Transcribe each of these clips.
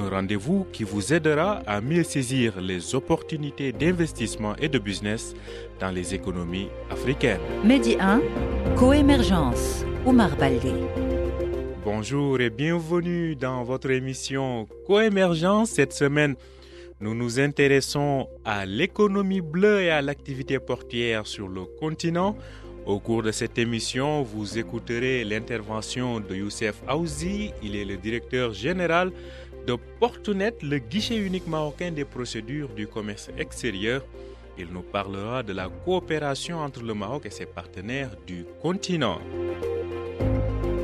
un rendez-vous qui vous aidera à mieux saisir les opportunités d'investissement et de business dans les économies africaines. Medi 1, Coémergence, Omar Baldé. Bonjour et bienvenue dans votre émission Coémergence. Cette semaine, nous nous intéressons à l'économie bleue et à l'activité portière sur le continent. Au cours de cette émission, vous écouterez l'intervention de Youssef Aouzi. Il est le directeur général de Portunet, le guichet unique marocain des procédures du commerce extérieur. Il nous parlera de la coopération entre le Maroc et ses partenaires du continent.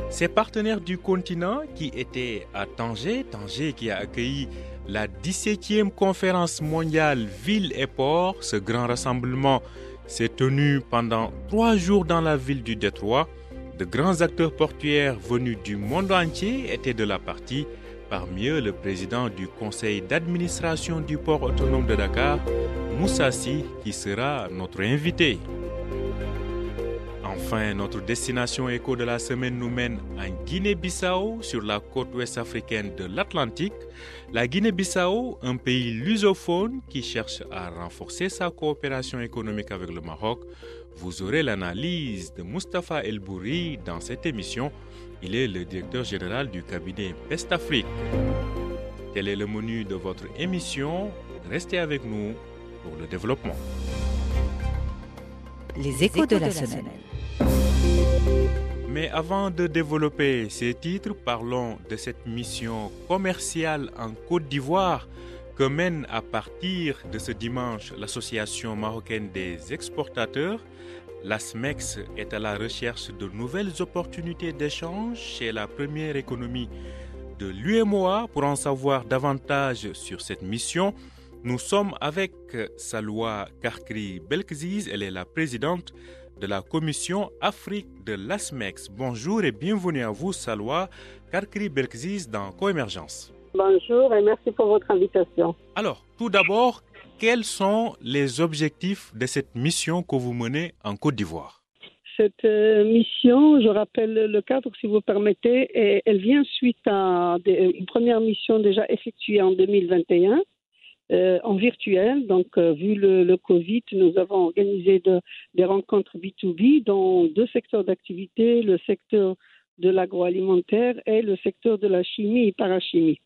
Ces partenaires du continent qui étaient à Tanger, Tanger qui a accueilli la 17e conférence mondiale Ville et Port, ce grand rassemblement s'est tenu pendant trois jours dans la ville du Détroit. De grands acteurs portuaires venus du monde entier étaient de la partie, parmi eux le président du conseil d'administration du port autonome de Dakar, Moussassi, qui sera notre invité. Enfin, notre destination éco de la semaine nous mène en Guinée-Bissau, sur la côte ouest africaine de l'Atlantique. La Guinée-Bissau, un pays lusophone qui cherche à renforcer sa coopération économique avec le Maroc. Vous aurez l'analyse de Mustapha El Bouri dans cette émission. Il est le directeur général du cabinet Best Afrique. Tel est le menu de votre émission. Restez avec nous pour le développement. Les échos de la semaine. Mais avant de développer ces titres, parlons de cette mission commerciale en Côte d'Ivoire que mène à partir de ce dimanche l'Association marocaine des exportateurs. L'ASMEX est à la recherche de nouvelles opportunités d'échange chez la première économie de l'UMOA. Pour en savoir davantage sur cette mission, nous sommes avec Salwa Karkri Belkziz, elle est la présidente de la commission Afrique de l'ASMEX. Bonjour et bienvenue à vous, Salwa Karkri Belkziz, dans Coémergence. Bonjour et merci pour votre invitation. Alors, tout d'abord, quels sont les objectifs de cette mission que vous menez en Côte d'Ivoire? Cette euh, mission, je rappelle le cadre si vous permettez, et elle vient suite à des- une première mission déjà effectuée en 2021 euh, en virtuel. Donc, euh, vu le, Covid, nous avons organisé de- des rencontres B2B dans deux secteurs d'activité, le secteur de l'agroalimentaire et le secteur de la chimie et parachimie.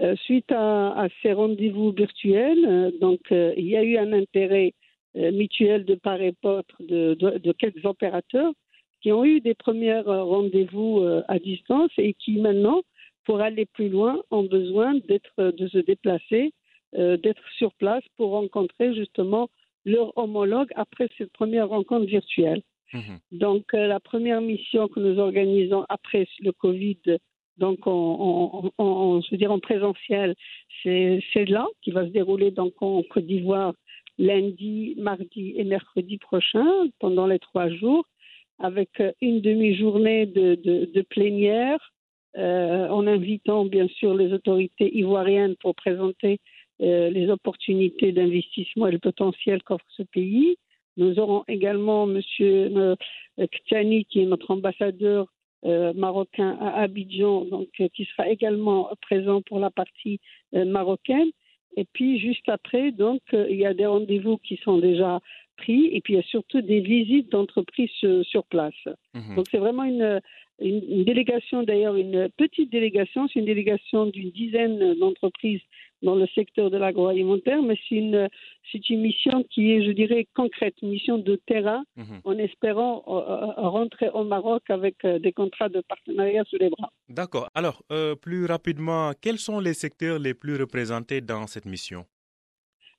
Euh, suite à, à ces rendez-vous virtuels, euh, donc euh, il y a eu un intérêt mutuel de part et d'autre de, de- de quelques opérateurs qui ont eu des premiers rendez-vous à distance et qui maintenant, pour aller plus loin, ont besoin d'être, de se déplacer, d'être sur place pour rencontrer justement leur homologue après cette première rencontre virtuelle. Mhm. Donc, la première mission que nous organisons après le Covid, donc en, en, en- en- présentiel, c'est là qui va se dérouler donc en Côte d'Ivoire lundi, mardi et mercredi prochain pendant les trois jours, avec euh, une demi-journée de, plénière, euh, en invitant bien sûr les autorités ivoiriennes pour présenter euh, les opportunités d'investissement et le potentiel qu'offre ce pays. Nous aurons également M. Ktani, qui est notre ambassadeur marocain à Abidjan, donc, euh, qui sera également présent pour la partie euh, marocaine. Et puis, juste après, donc, euh, il y a des rendez-vous qui sont déjà et puis il y a surtout des visites d'entreprises sur place. Mhm. Donc, c'est vraiment une, une, une délégation, d'ailleurs, une petite délégation, c'est une délégation d'une dizaine d'entreprises dans le secteur de l'agroalimentaire, mais c'est une, c'est une mission qui est, je dirais, concrète, une mission de terrain, Mhm. en espérant euh, euh, rentrer au Maroc avec euh, des contrats de partenariat sous les bras. D'accord. Alors, euh, plus rapidement, quels sont les secteurs les plus représentés dans cette mission?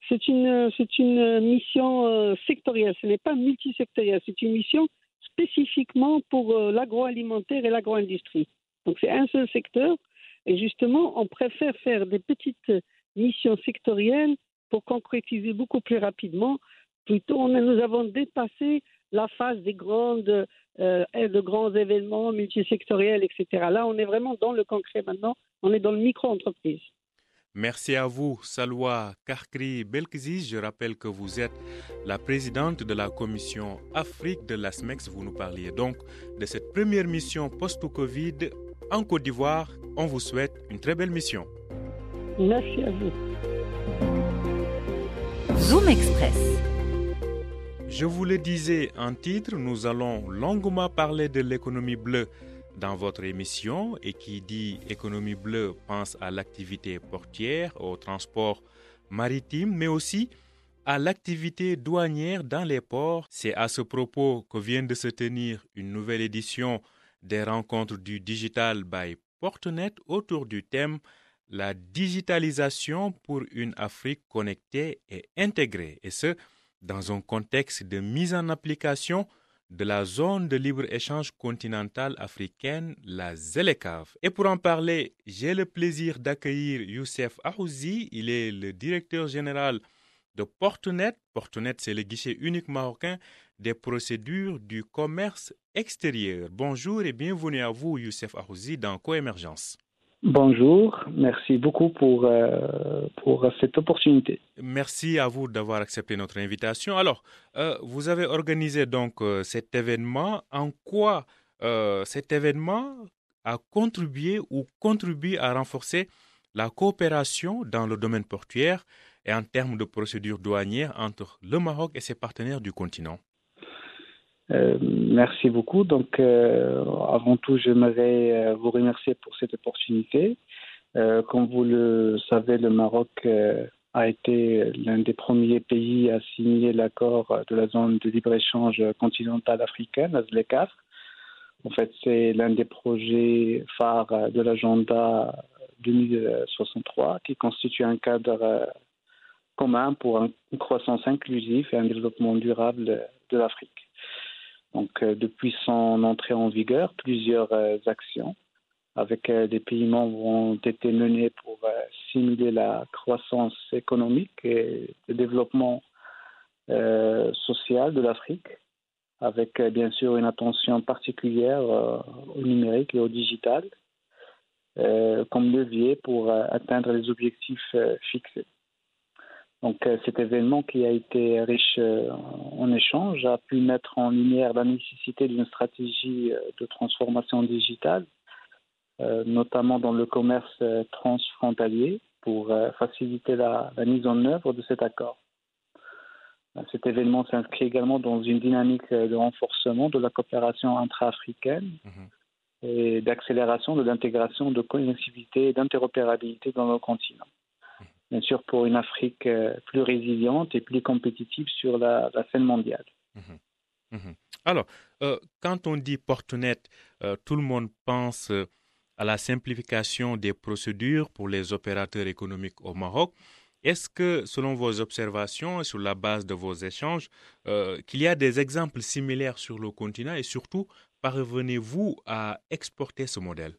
C'est une, c'est une mission euh, sectorielle, ce n'est pas multisectoriel, c'est une mission spécifiquement pour euh, l'agroalimentaire et l'agroindustrie. Donc c'est un seul secteur et justement on préfère faire des petites mission sectorielle pour concrétiser beaucoup plus rapidement. Plutôt, nous avons dépassé la phase des grandes, euh, de grands événements multisectoriels, etc. Là, on est vraiment dans le concret maintenant. On est dans le micro-entreprise. Merci à vous, Salwa Karkri Belkziz. Je rappelle que vous êtes la présidente de la commission Afrique de l'ASMEX. Vous nous parliez donc de cette première mission post-Covid en Côte d'Ivoire. On vous souhaite une très belle mission. Merci à vous. Zoom Express. Je vous le disais en titre, nous allons longuement parler de l'économie bleue dans votre émission et qui dit économie bleue pense à l'activité portière, au transport maritime, mais aussi à l'activité douanière dans les ports. C'est à ce propos que vient de se tenir une nouvelle édition des rencontres du Digital by Portnet autour du thème la digitalisation pour une Afrique connectée et intégrée, et ce, dans un contexte de mise en application de la zone de libre-échange continentale africaine, la ZELECAF. Et pour en parler, j'ai le plaisir d'accueillir Youssef Ahouzi. Il est le directeur général de Portenet. Portenet, c'est le guichet unique marocain des procédures du commerce extérieur. Bonjour et bienvenue à vous, Youssef Ahouzi, dans Coémergence. Bonjour, merci beaucoup pour, euh, pour cette opportunité. Merci à vous d'avoir accepté notre invitation. Alors, euh, vous avez organisé donc euh, cet événement. En quoi cet événement a contribué ou contribue à renforcer la coopération dans le domaine portuaire et en termes de procédures douanières entre le Maroc et ses partenaires du continent? Euh, merci beaucoup. Donc, euh, avant tout, j'aimerais euh, vous remercier pour cette opportunité. comme vous le savez, le Maroc a été l'un des premiers pays à signer l'accord de la zone de libre-échange continentale africaine, la ZLECAF. En fait, c'est l'un des projets phares de l'agenda 2063 qui constitue un cadre commun pour une croissance inclusive et un développement durable de l'Afrique. Donc, euh, depuis son entrée en vigueur, plusieurs euh, actions avec euh, des pays membres ont été menées pour simuler la croissance économique et le développement social de l'Afrique, avec bien sûr une attention particulière au numérique et au digital comme levier pour atteindre les objectifs fixés. Donc euh, cet événement qui a été riche euh, en échanges a pu mettre en lumière la nécessité d'une stratégie euh, de transformation digitale, notamment dans le commerce transfrontalier, pour faciliter la, mise en œuvre de cet accord. Cet événement s'inscrit également dans une dynamique de renforcement de la coopération intra-africaine mhm. et d'accélération de l'intégration de connectivité et d'interopérabilité dans le continent bien sûr pour une Afrique euh, plus résiliente et plus compétitive sur la, scène mondiale. Mhm. Mhm. Alors, euh, quand on dit Portnet, euh, tout le monde pense à la simplification des procédures pour les opérateurs économiques au Maroc. Est-ce que, selon vos observations et sur la base de vos échanges, qu'il y a des exemples similaires sur le continent? Et surtout, parvenez-vous à exporter ce modèle?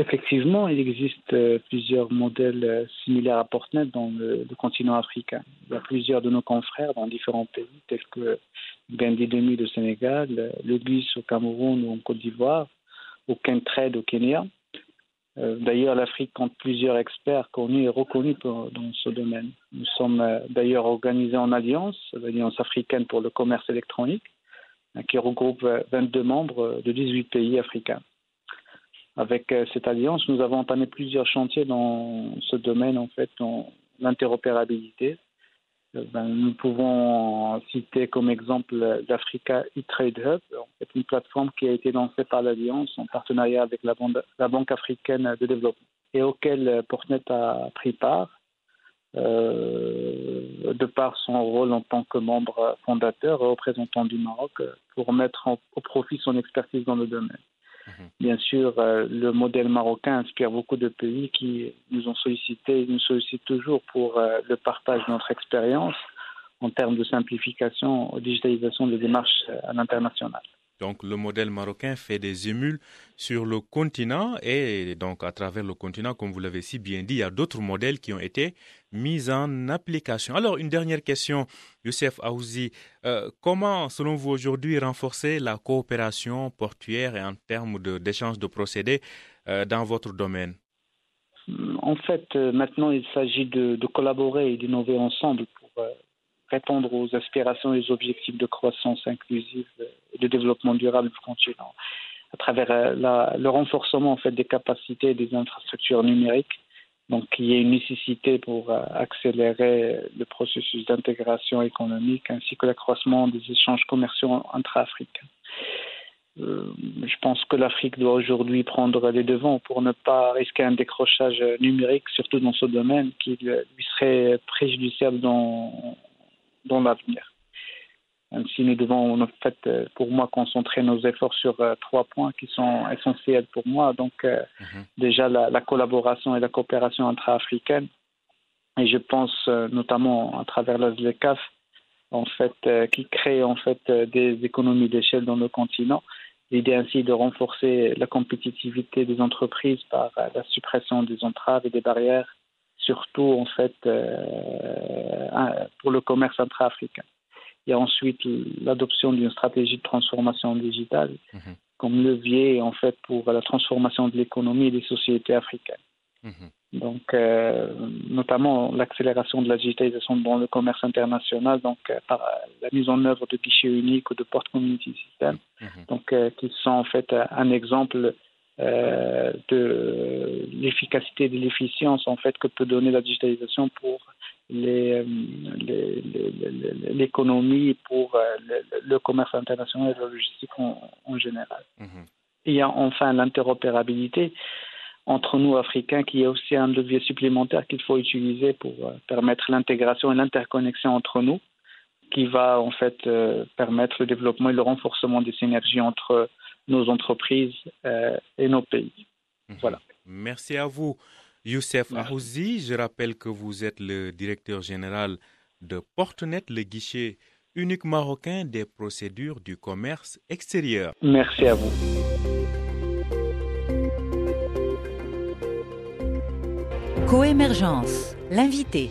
Effectivement, il existe euh, plusieurs modèles euh, similaires à Portnet dans le, continent africain. Il y a plusieurs de nos confrères dans différents pays, tels que Demi au Sénégal, le GUIS au Cameroun ou en Côte d'Ivoire, ou Kentrade au Kenya. Euh, d'ailleurs, l'Afrique compte plusieurs experts connus et reconnus dans ce domaine. Nous sommes d'ailleurs organisés en alliance, l'Alliance africaine pour le commerce électronique, qui regroupe 22 membres de 18 pays africains. Avec euh, cette alliance, nous avons entamé plusieurs chantiers dans ce domaine, en fait, dans l'interopérabilité. Euh, ben, nous pouvons citer comme exemple l'Africa e-Trade Hub, une plateforme qui a été lancée par l'Alliance en partenariat avec la, Banque africaine de développement et auquel euh, Portnet a pris part. de par son rôle en tant que membre fondateur et représentant du Maroc pour mettre au profit son expertise dans le domaine. Mhm. Bien sûr, euh, le modèle marocain inspire beaucoup de pays qui nous ont sollicité, nous sollicitent toujours pour euh, le partage de notre expérience en termes de simplification, digitalisation des démarches euh, à l'international. Donc le modèle marocain fait des émules sur le continent et donc à travers le continent, comme vous l'avez si bien dit, il y a d'autres modèles qui ont été mis en application. Alors une dernière question, Youssef Aouzi, euh, comment selon vous aujourd'hui renforcer la coopération portuaire et en termes d'échange de, procédés euh, dans votre domaine? En fait, euh, maintenant il s'agit de, de, collaborer et d'innover ensemble pour répondre aux aspirations et aux objectifs de croissance inclusive et de développement durable du continent à travers euh, le renforcement en fait des capacités des infrastructures numériques. Donc, il y a une nécessité pour euh, accélérer le processus d'intégration économique ainsi que l'accroissement des échanges commerciaux entre Afrique. Euh, je pense que l'Afrique doit aujourd'hui prendre les devants pour ne pas risquer un décrochage numérique, surtout dans ce domaine, qui lui serait préjudiciable dans dans l'avenir. Ainsi, nous devons, en fait, euh, pour moi, concentrer nos efforts sur euh, trois points qui sont essentiels pour moi. Donc, euh, mhm. déjà, la, collaboration et la coopération intra-africaine. Et je pense notamment à travers la ZLECAF, en fait, qui crée en fait des économies d'échelle dans le continent. L'idée ainsi de renforcer la compétitivité des entreprises par la suppression des entraves et des barrières surtout en fait euh, pour le commerce intra-africain. Il y a ensuite l'adoption d'une stratégie de transformation digitale mhm. comme levier en fait pour la transformation de l'économie et des sociétés africaines. Mhm. Donc, euh, notamment l'accélération de la digitalisation dans le commerce international, donc euh, par la mise en œuvre de guichets uniques ou de porte community system, mhm. donc qui sont en fait un exemple euh, de l'efficacité et de l'efficience en fait que peut donner la digitalisation pour euh, l'économie, pour euh, le, commerce international et la logistique en, général. Mhm. Il y a enfin l'interopérabilité entre nous, Africains, qui est aussi un levier supplémentaire qu'il faut utiliser pour permettre l'intégration et l'interconnexion entre nous, qui va en fait permettre le développement et le renforcement des synergies entre nos entreprises euh, et nos pays. Mhm. Voilà. Merci à vous, Youssef Ahouzi. Je rappelle que vous êtes le directeur général de Portnet, le guichet unique marocain des procédures du commerce extérieur. Merci à vous. Coémergence, l'invité.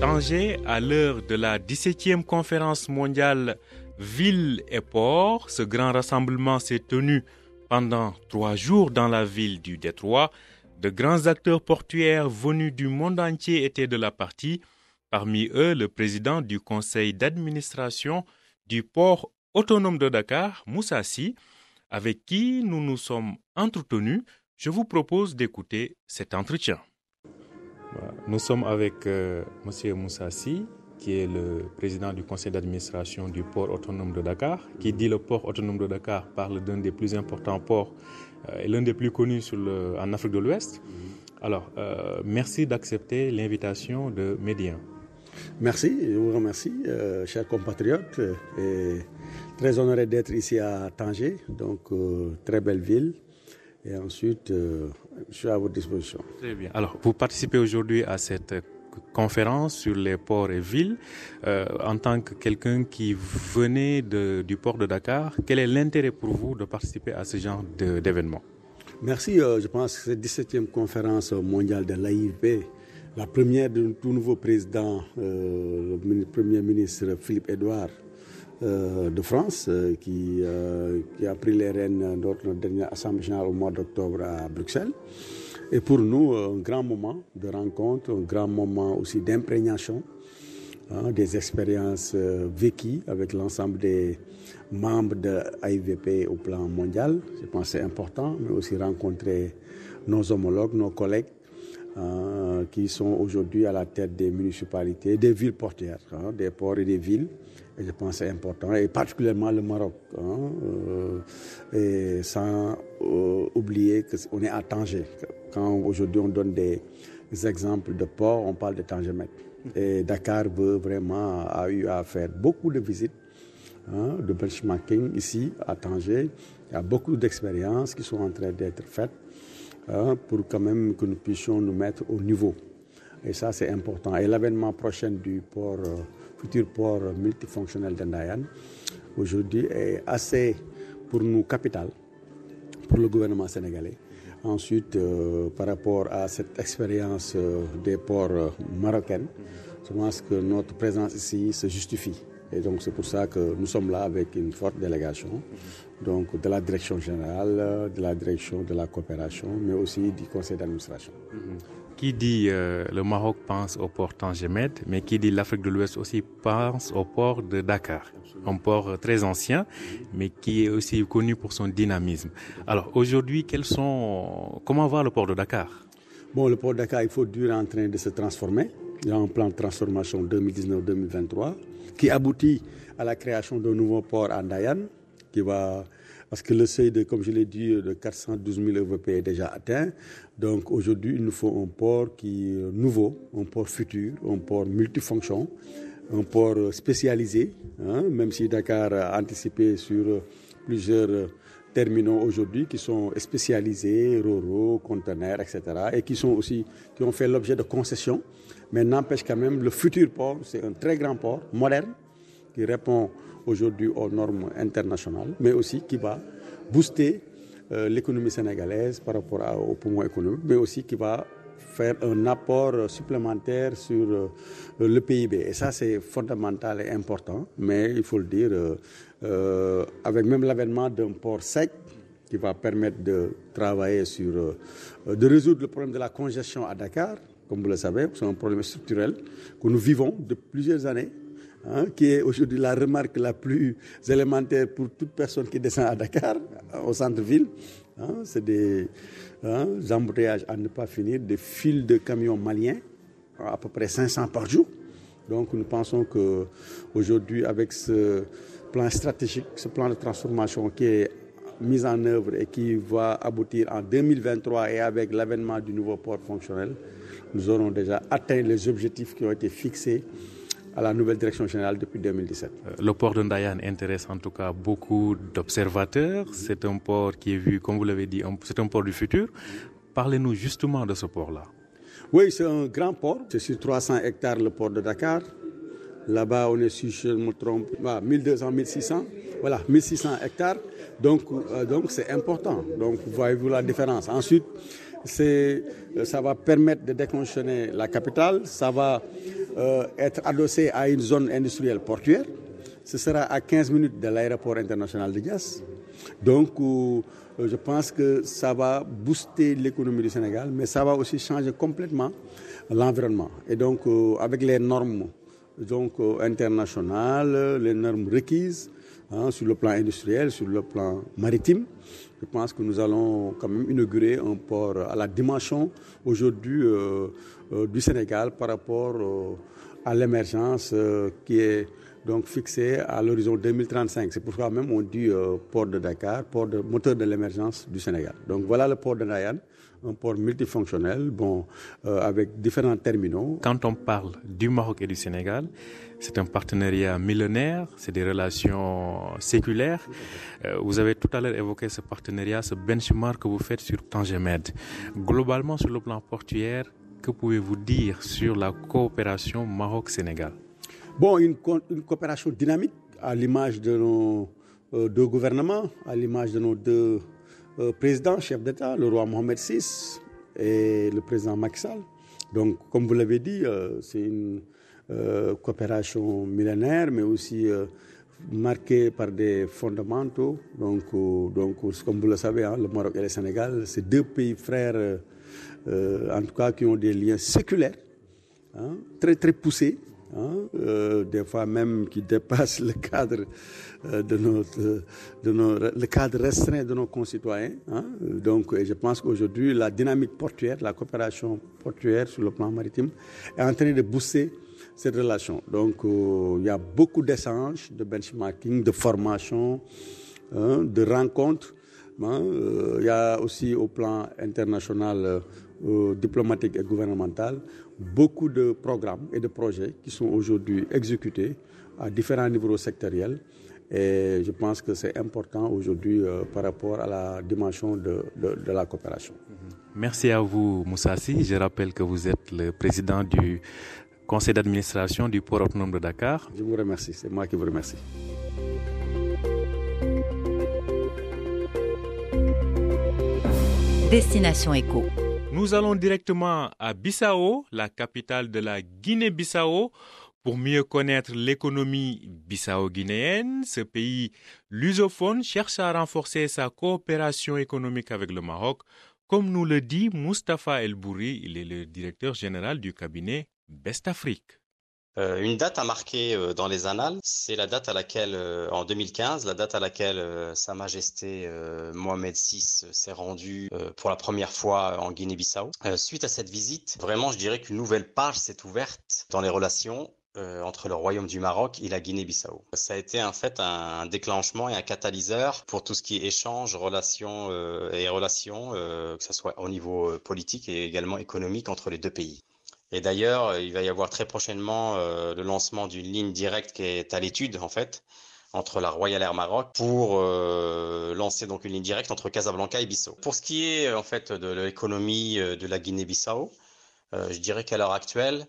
Tanger, à l'heure de la 17e conférence mondiale Ville et port, ce grand rassemblement s'est tenu pendant trois jours dans la ville du Détroit. De grands acteurs portuaires venus du monde entier étaient de la partie, parmi eux le président du conseil d'administration du port autonome de Dakar, Moussassi, avec qui nous nous sommes entretenus. Je vous propose d'écouter cet entretien. Nous sommes avec euh, M. Moussassi, qui est le président du conseil d'administration du port autonome de Dakar. Qui dit le port autonome de Dakar parle d'un des plus importants ports euh, et l'un des plus connus sur le, en Afrique de l'Ouest. Alors, euh, merci d'accepter l'invitation de Médien. Merci, je vous remercie, euh, chers compatriotes, et très honoré d'être ici à Tanger, donc très belle ville. Et ensuite, je suis à votre disposition. Très bien. Alors, vous participez aujourd'hui à cette conférence sur les ports et villes. Euh, en tant que quelqu'un qui venait du port de Dakar, quel est l'intérêt pour vous de participer à ce genre d'événement? Merci. Euh, je pense que cette 17e conférence mondiale de l'AIV, la première de tout nouveau président, euh, le Premier ministre Philippe Edouard de France, qui, qui, a pris les rênes de notre dernière Assemblée générale au mois d'octobre à Bruxelles. Et pour nous, un grand moment de rencontre, un grand moment aussi d'imprégnation hein, des expériences euh, vécues avec l'ensemble des membres de l'AIVP au plan mondial. Je pense que c'est important, mais aussi rencontrer nos homologues, nos collègues hein, qui sont aujourd'hui à la tête des municipalités, des villes portières, hein, des ports et des villes. Et je pense c'est important, et particulièrement le Maroc. Euh, et sans euh, oublier qu'on est à Tanger. Quand aujourd'hui on donne des exemples de ports, on parle de Tangemet. Et Dakar veut vraiment, a eu à faire beaucoup de visites hein, de benchmarking ici à Tanger. Il y a beaucoup d'expériences qui sont en train d'être faites hein, pour quand même que nous puissions nous mettre au niveau. Et ça, c'est important. Et l'avènement prochain du port, euh, futur port multifonctionnel d'Andayan, aujourd'hui, est assez pour nous capital pour le gouvernement sénégalais. Ensuite, euh, par rapport à cette expérience euh, des ports marocains, je pense que notre présence ici se justifie. Et donc c'est pour ça que nous sommes là avec une forte délégation, donc de la direction générale, de la direction de la coopération, mais aussi du conseil d'administration. Qui dit euh, le Maroc pense au port Tangemed, mais qui dit l'Afrique de l'Ouest aussi pense au port de Dakar, un port très ancien, mais qui est aussi connu pour son dynamisme. Alors aujourd'hui, quels sont, comment voir le port de Dakar? Bon, le port de Dakar, il faut dur en train de se transformer. Il y a un plan de transformation 2019-2023 qui aboutit à la création d'un nouveau port à Dayan, qui va parce que le seuil de, comme je l'ai dit, de 412 000 EVP est déjà atteint. Donc aujourd'hui, il nous faut un port qui est nouveau, un port futur, un port multifonction, un port spécialisé, hein, même si Dakar a anticipé sur plusieurs terminaux aujourd'hui qui sont spécialisés, roro, conteneurs, etc. et qui sont aussi qui ont fait l'objet de concessions. Mais n'empêche quand même, le futur port, c'est un très grand port, moderne, qui répond aujourd'hui aux normes internationales, mais aussi qui va booster euh, l'économie sénégalaise par rapport au poumon économique, mais aussi qui va faire un apport supplémentaire sur euh, le PIB. Et ça, c'est fondamental et important, mais il faut le dire, euh, avec même l'avènement d'un port sec, qui va permettre de travailler sur, de résoudre le problème de la congestion à Dakar, comme vous le savez, c'est un problème structurel que nous vivons depuis plusieurs années Hein, qui est aujourd'hui la remarque la plus élémentaire pour toute personne qui descend à Dakar, au centre-ville. Hein, c'est des hein, embouteillages à ne pas finir, des files de camions maliens, à peu près 500 par jour. Donc nous pensons qu'aujourd'hui, avec ce plan stratégique, ce plan de transformation qui est mis en œuvre et qui va aboutir en 2023 et avec l'avènement du nouveau port fonctionnel, nous aurons déjà atteint les objectifs qui ont été fixés à la nouvelle direction générale depuis 2017. Le port de Ndayan intéresse en tout cas beaucoup d'observateurs. C'est un port qui est vu, comme vous l'avez dit, c'est un port du futur. Parlez-nous justement de ce port-là. Oui, c'est un grand port. C'est sur 300 hectares le port de Dakar. Là-bas, on est sur, je me trompe, 1200, 1600. Voilà, 1600 hectares. Donc, euh, donc c'est important. Donc, voyez-vous la différence. Ensuite, ça va permettre de déclencher la capitale, ça va euh, être adossé à une zone industrielle portuaire. Ce sera à 15 minutes de l'aéroport international de Dias. Donc, euh, je pense que ça va booster l'économie du Sénégal, mais ça va aussi changer complètement l'environnement. Et donc, euh, avec les normes donc, internationales, les normes requises hein, sur le plan industriel, sur le plan maritime, je pense que nous allons quand même inaugurer un port à la dimension aujourd'hui euh, euh, du Sénégal par rapport euh, à l'émergence euh, qui est donc fixée à l'horizon 2035. C'est pourquoi même on dit euh, port de Dakar, port de moteur de l'émergence du Sénégal. Donc voilà le port de Nayan, un port multifonctionnel, bon, euh, avec différents terminaux. Quand on parle du Maroc et du Sénégal, c'est un partenariat millénaire, c'est des relations séculaires. Euh, vous avez tout à l'heure évoqué ce partenariat, ce benchmark que vous faites sur Tangemed. Globalement, sur le plan portuaire, que pouvez-vous dire sur la coopération Maroc-Sénégal? Bon, une, une, coopération dynamique à l'image de nos euh, deux gouvernements, à l'image de nos deux euh, présidents, chefs d'État, le roi Mohamed VI et le président Macky. Donc, comme vous l'avez dit, euh, c'est une coopération millénaire, mais aussi marquée par des fondamentaux. Donc, comme vous le savez, hein, le Maroc et le Sénégal, c'est deux pays frères euh, en tout cas qui ont des liens séculaires, hein, très très poussés, hein, euh, des fois même qui dépassent le cadre euh, de notre, le cadre restreint de nos concitoyens. Hein? Donc, je pense qu'aujourd'hui, la dynamique portuaire, la coopération portuaire sur le plan maritime est en train de booster cette relation. Donc, il y a beaucoup d'échanges, de benchmarking, de formation, de rencontres. Il y a aussi au plan international euh, diplomatique et gouvernemental, beaucoup de programmes et de projets qui sont aujourd'hui exécutés à différents niveaux sectoriels. Et je pense que c'est important aujourd'hui euh, par rapport à la dimension de, de, de, la coopération. Merci à vous, Moussassi. Je rappelle que vous êtes le président du conseil d'administration du port autonome de Dakar. Je vous remercie. C'est moi qui vous remercie. Destination Éco. Nous allons directement à Bissau, la capitale de la Guinée-Bissau, pour mieux connaître l'économie bissau-guinéenne. Ce pays lusophone cherche à renforcer sa coopération économique avec le Maroc, comme nous le dit Mustapha El Bouri, il est le directeur général du cabinet Best Afrique. Euh, une date à marquer euh, dans les annales, c'est la date à laquelle, euh, en 2015, la date à laquelle Sa Majesté Mohamed VI s'est rendu pour la première fois en Guinée-Bissau. suite à cette visite, vraiment, je dirais qu'une nouvelle page s'est ouverte dans les relations entre le Royaume du Maroc et la Guinée-Bissau. Ça a été en fait un déclenchement et un catalyseur pour tout ce qui est échange, relations et relations, que ce soit au niveau politique et également économique entre les deux pays. Et d'ailleurs, il va y avoir très prochainement euh, le lancement d'une ligne directe qui est à l'étude en fait entre la Royal Air Maroc pour euh, lancer donc une ligne directe entre Casablanca et Bissau. Pour ce qui est en fait de l'économie euh, de la Guinée-Bissau, je dirais qu'à l'heure actuelle,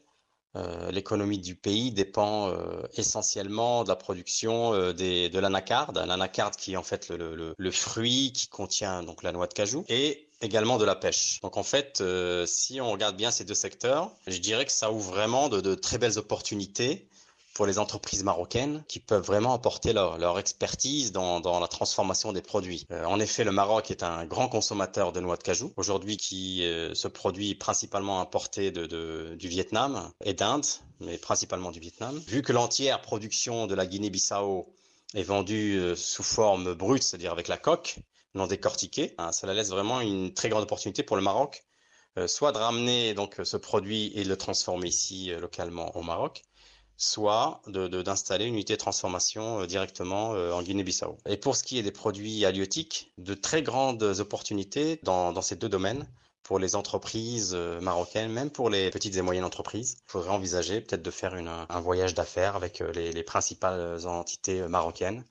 l'économie du pays dépend essentiellement de la production de l'anacarde, l'anacarde qui est en fait le, le, fruit qui contient donc la noix de cajou et également de la pêche. Donc en fait, euh, si on regarde bien ces deux secteurs, je dirais que ça ouvre vraiment de, très belles opportunités pour les entreprises marocaines qui peuvent vraiment apporter leur, expertise dans, la transformation des produits. Euh, en effet, le Maroc est un grand consommateur de noix de cajou, aujourd'hui qui euh, se produit principalement importé de, du Vietnam et d'Inde, mais principalement du Vietnam. Vu que l'entière production de la Guinée-Bissau est vendue sous forme brute, c'est-à-dire avec la coque, non décortiqué. Hein, cela laisse vraiment une très grande opportunité pour le Maroc, euh, soit de ramener donc ce produit et de le transformer ici euh, localement au Maroc, soit d'installer une unité de transformation euh, directement en Guinée-Bissau. Et pour ce qui est des produits halieutiques, de très grandes opportunités dans, ces deux domaines pour les entreprises marocaines, même pour les petites et moyennes entreprises. Il faudrait envisager peut-être de faire un voyage d'affaires avec les principales entités marocaines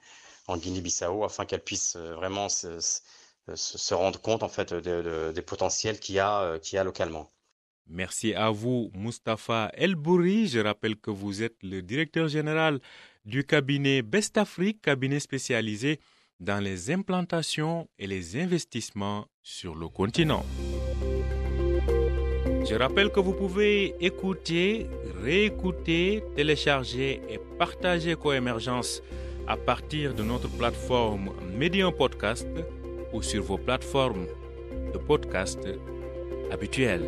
en Guinée-Bissau afin qu'elle puisse euh, vraiment se, rendre compte en fait des potentiels qu'il y, a, euh, qu'il y a localement. Merci à vous, Mustapha Elbouri. Je rappelle que vous êtes le directeur général du cabinet Best Afrique, cabinet spécialisé dans les implantations et les investissements sur le continent. Je rappelle que vous pouvez écouter, réécouter, télécharger et partager Coémergence à partir de notre plateforme Medium Podcast ou sur vos plateformes de podcast habituelles.